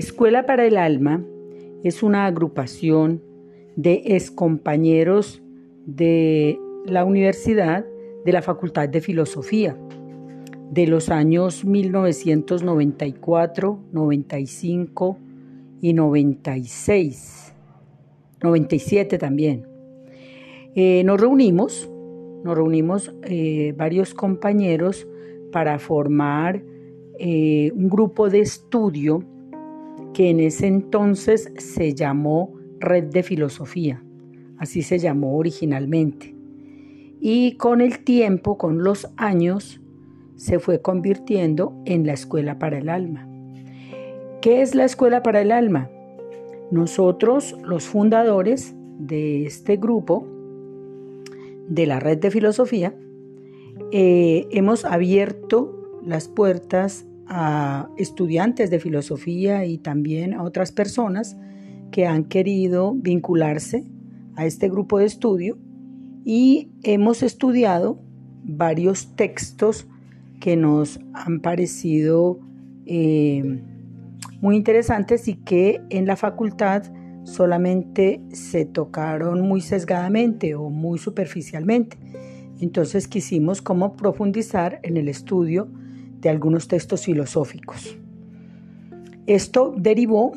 Escuela para el Alma es una agrupación de excompañeros de la universidad de la Facultad de Filosofía de los años 1994, 95 y 96, 97 también. Eh, nos reunimos, nos reunimos eh, varios compañeros para formar eh, un grupo de estudio que en ese entonces se llamó Red de Filosofía, así se llamó originalmente. Y con el tiempo, con los años, se fue convirtiendo en la Escuela para el Alma. ¿Qué es la Escuela para el Alma? Nosotros, los fundadores de este grupo, de la red de filosofía, eh, hemos abierto las puertas a estudiantes de filosofía y también a otras personas que han querido vincularse a este grupo de estudio y hemos estudiado varios textos que nos han parecido eh, muy interesantes y que en la facultad solamente se tocaron muy sesgadamente o muy superficialmente. Entonces quisimos como profundizar en el estudio de algunos textos filosóficos. Esto derivó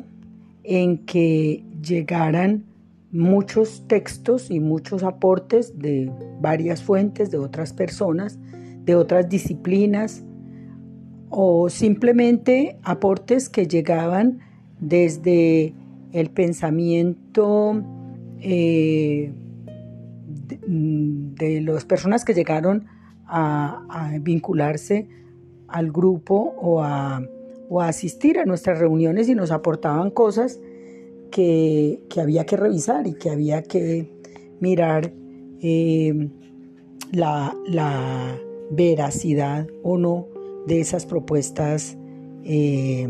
en que llegaran muchos textos y muchos aportes de varias fuentes, de otras personas, de otras disciplinas o simplemente aportes que llegaban desde el pensamiento eh, de, las personas que llegaron a, vincularse al grupo o a, asistir a nuestras reuniones y nos aportaban cosas que, había que revisar y que había que mirar eh, la, la veracidad o no de esas propuestas eh,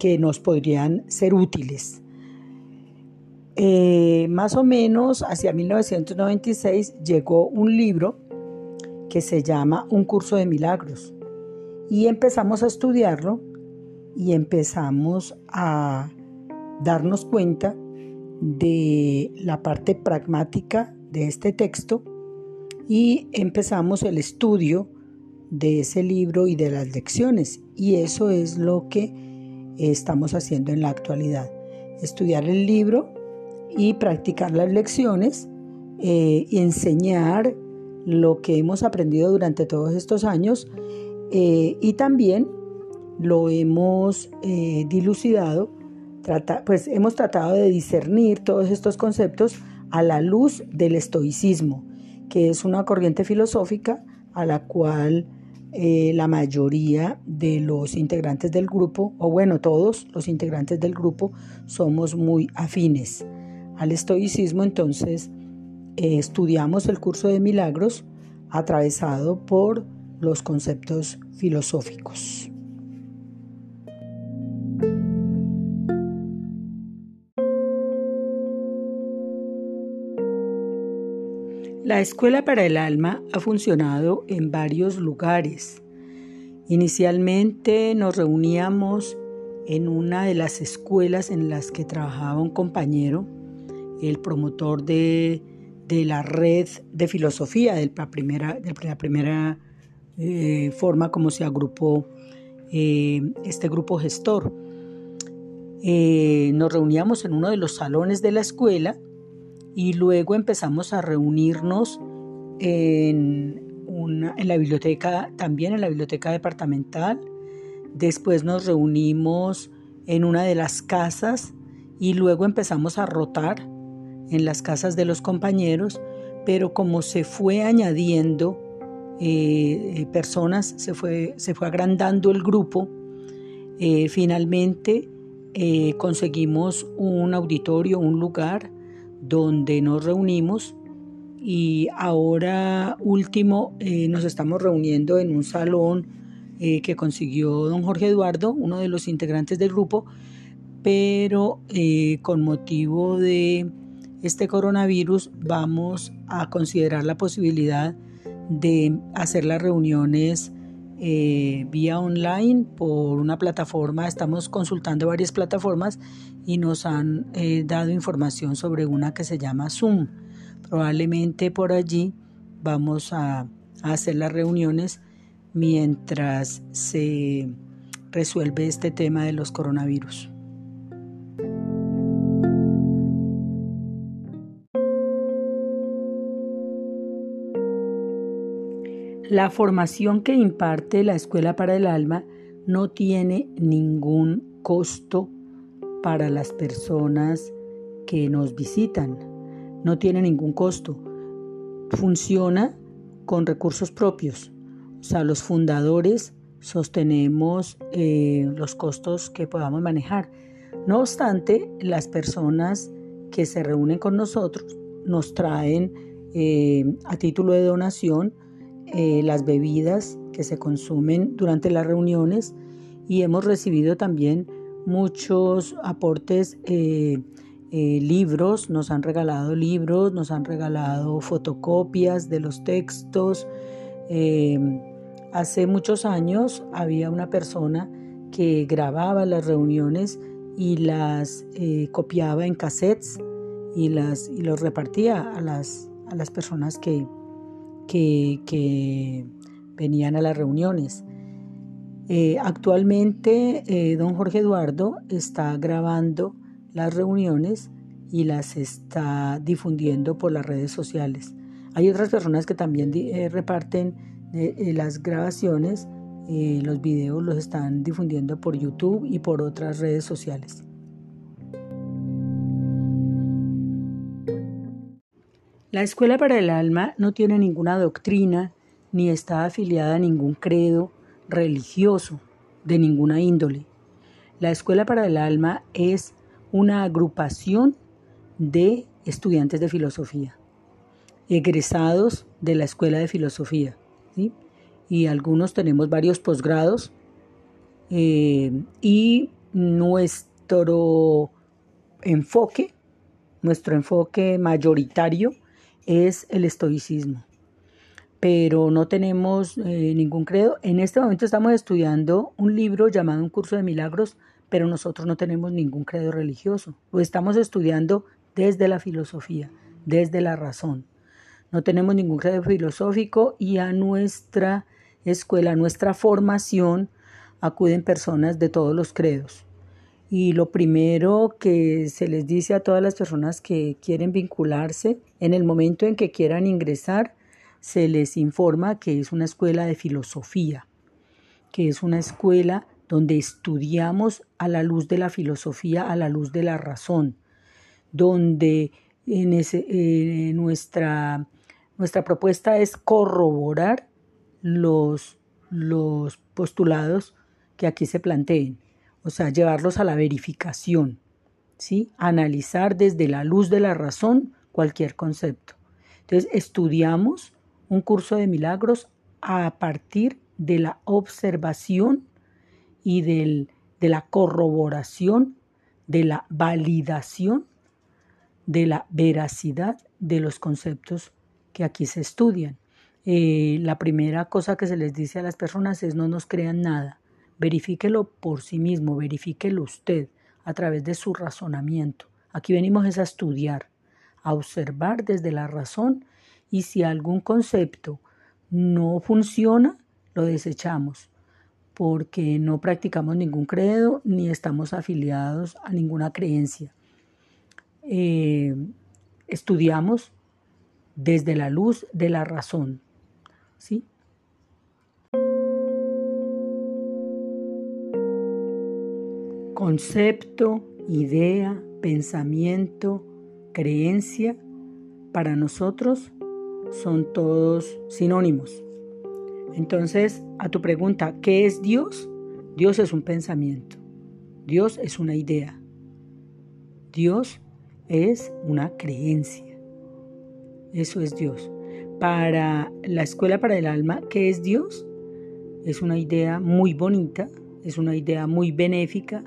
que nos podrían ser útiles. Eh, más o menos hacia 1996 llegó un libro que se llama Un curso de milagros y empezamos a estudiarlo y empezamos a darnos cuenta de la parte pragmática de este texto y empezamos el estudio de ese libro y de las lecciones. Y eso es lo que estamos haciendo en la actualidad. Estudiar el libro y practicar las lecciones eh, y enseñar lo que hemos aprendido durante todos estos años eh, y también lo hemos eh, dilucidado, pues hemos tratado de discernir todos estos conceptos a la luz del estoicismo, que es una corriente filosófica a la cual eh, la mayoría de los integrantes del grupo, o bueno, todos los integrantes del grupo, somos muy afines al estoicismo, entonces estudiamos el curso de milagros atravesado por los conceptos filosóficos. La Escuela para el Alma ha funcionado en varios lugares. Inicialmente nos reuníamos en una de las escuelas en las que trabajaba un compañero, el promotor de, la red de filosofía, de la primera, de la primera eh, forma como se agrupó eh, este grupo gestor. Eh, nos reuníamos en uno de los salones de la escuela y luego empezamos a reunirnos en, en la biblioteca, también en la biblioteca departamental. Después nos reunimos en una de las casas y luego empezamos a rotar en las casas de los compañeros, pero como se fue añadiendo eh, eh, personas, se fue, se fue agrandando el grupo, eh, finalmente conseguimos un auditorio, un lugar donde nos reunimos y ahora último nos estamos reuniendo en un salón que consiguió don Jorge Eduardo, uno de los integrantes del grupo, pero con motivo de este coronavirus vamos a considerar la posibilidad de hacer las reuniones eh, vía online por una plataforma. Estamos consultando varias plataformas y nos han eh, dado información sobre una que se llama Zoom. Probablemente por allí vamos a, a hacer las reuniones mientras se resuelve este tema de los coronavirus. La formación que imparte la Escuela para el Alma no tiene ningún costo para las personas que nos visitan. No tiene ningún costo. Funciona con recursos propios. O sea, los fundadores sostenemos eh, los costos que podamos manejar. No obstante, las personas que se reúnen con nosotros nos traen eh, a título de donación eh, las bebidas que se consumen durante las reuniones y hemos recibido también muchos aportes, eh, eh, libros, nos han regalado libros, nos han regalado fotocopias de los textos. hace muchos años había una persona que grababa las reuniones y las copiaba en cassettes y, las, y los repartía a las, a las personas que, que, venían a las reuniones. Eh, actualmente, eh, don Jorge Eduardo está grabando las reuniones y las está difundiendo por las redes sociales. Hay otras personas que también eh, reparten las grabaciones, los videos los están difundiendo por YouTube y por otras redes sociales. La Escuela para el Alma no tiene ninguna doctrina ni está afiliada a ningún credo religioso de ninguna índole. La Escuela para el Alma es una agrupación de estudiantes de filosofía, egresados de la Escuela de Filosofía. Y algunos tenemos varios posgrados eh, y nuestro enfoque, nuestro enfoque mayoritario es el estoicismo. Pero no tenemos eh, ningún credo. En este momento estamos estudiando un libro llamado Un curso de milagros, pero nosotros no tenemos ningún credo religioso. Lo estamos estudiando desde la filosofía, desde la razón. No tenemos ningún credo filosófico y a nuestra escuela, a nuestra formación, acuden personas de todos los credos. Y lo primero que se les dice a todas las personas que quieren vincularse, en el momento en que quieran ingresar, se les informa que es una escuela de filosofía, que es una escuela donde estudiamos a la luz de la filosofía, a la luz de la razón, donde en eh, nuestra, nuestra propuesta es corroborar los, los postulados que aquí se planteen o sea, llevarlos a la verificación, ¿sí? Analizar desde la luz de la razón cualquier concepto. Entonces, estudiamos un curso de milagros a partir de la observación y del, de la corroboración, de la validación, de la veracidad de los conceptos que aquí se estudian. Eh, la primera cosa que se les dice a las personas es no nos crean nada. Verifíquelo por sí mismo, verifíquelo usted a través de su razonamiento. Aquí venimos es a estudiar, a observar desde la razón y si algún concepto no funciona, lo desechamos porque no practicamos ningún credo ni estamos afiliados a ninguna creencia. Eh, estudiamos desde la luz de la razón. ¿sí? Concepto, idea, pensamiento, creencia, para nosotros son todos sinónimos. Entonces, a tu pregunta, ¿qué es Dios? Dios es un pensamiento. Dios es una idea. Dios es una creencia. Eso es Dios. Para la escuela para el alma, ¿qué es Dios? Es una idea muy bonita, es una idea muy benéfica,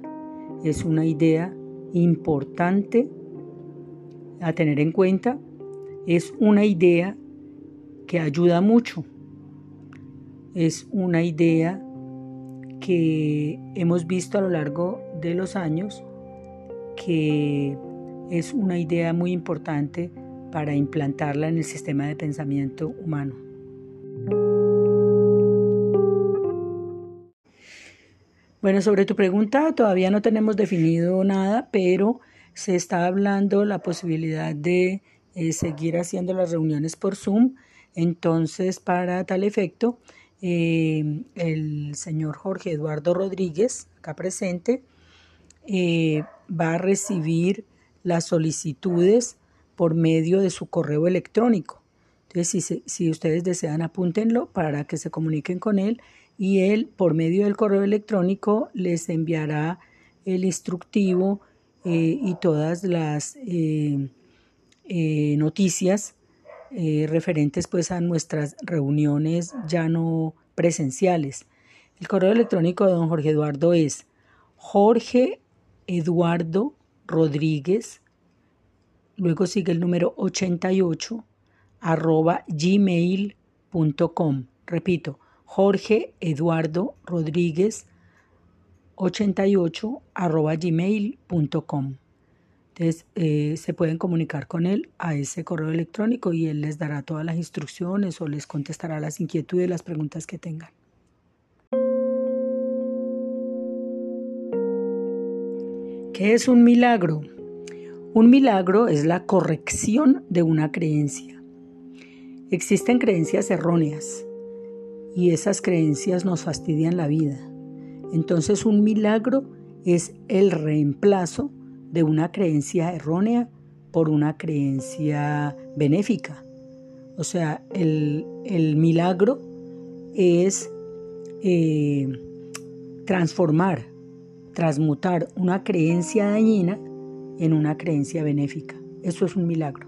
es una idea importante a tener en cuenta. Es una idea que ayuda mucho. es una idea que hemos visto a lo largo de los años que es una idea muy importante para implantarla en el sistema de pensamiento humano. Bueno, sobre tu pregunta todavía no tenemos definido nada, pero se está hablando la posibilidad de eh, seguir haciendo las reuniones por Zoom. Entonces, para tal efecto, eh, el señor Jorge Eduardo Rodríguez, acá presente, eh, va a recibir las solicitudes por medio de su correo electrónico. Entonces, si, si, ustedes desean, apúntenlo para que se comuniquen con él y él, por medio del correo electrónico, les enviará el instructivo eh, y todas las noticias eh, referentes pues a nuestras reuniones ya no presenciales. El correo electrónico de don Jorge Eduardo es Jorge Eduardo Rodríguez, luego sigue el número 88 arroba gmail.com. Repito, Jorge Eduardo Rodríguez 88 arroba. Entonces eh, se pueden comunicar con él a ese correo electrónico y él les dará todas las instrucciones o les contestará las inquietudes, las preguntas que tengan. ¿Qué es un milagro? Un milagro es la corrección de una creencia. Existen creencias erróneas y esas creencias nos fastidian la vida. Entonces un milagro es el reemplazo de una creencia errónea por una creencia benéfica. O sea, el, milagro es eh, transformar, transmutar una creencia dañina en una creencia benéfica. Eso es un milagro.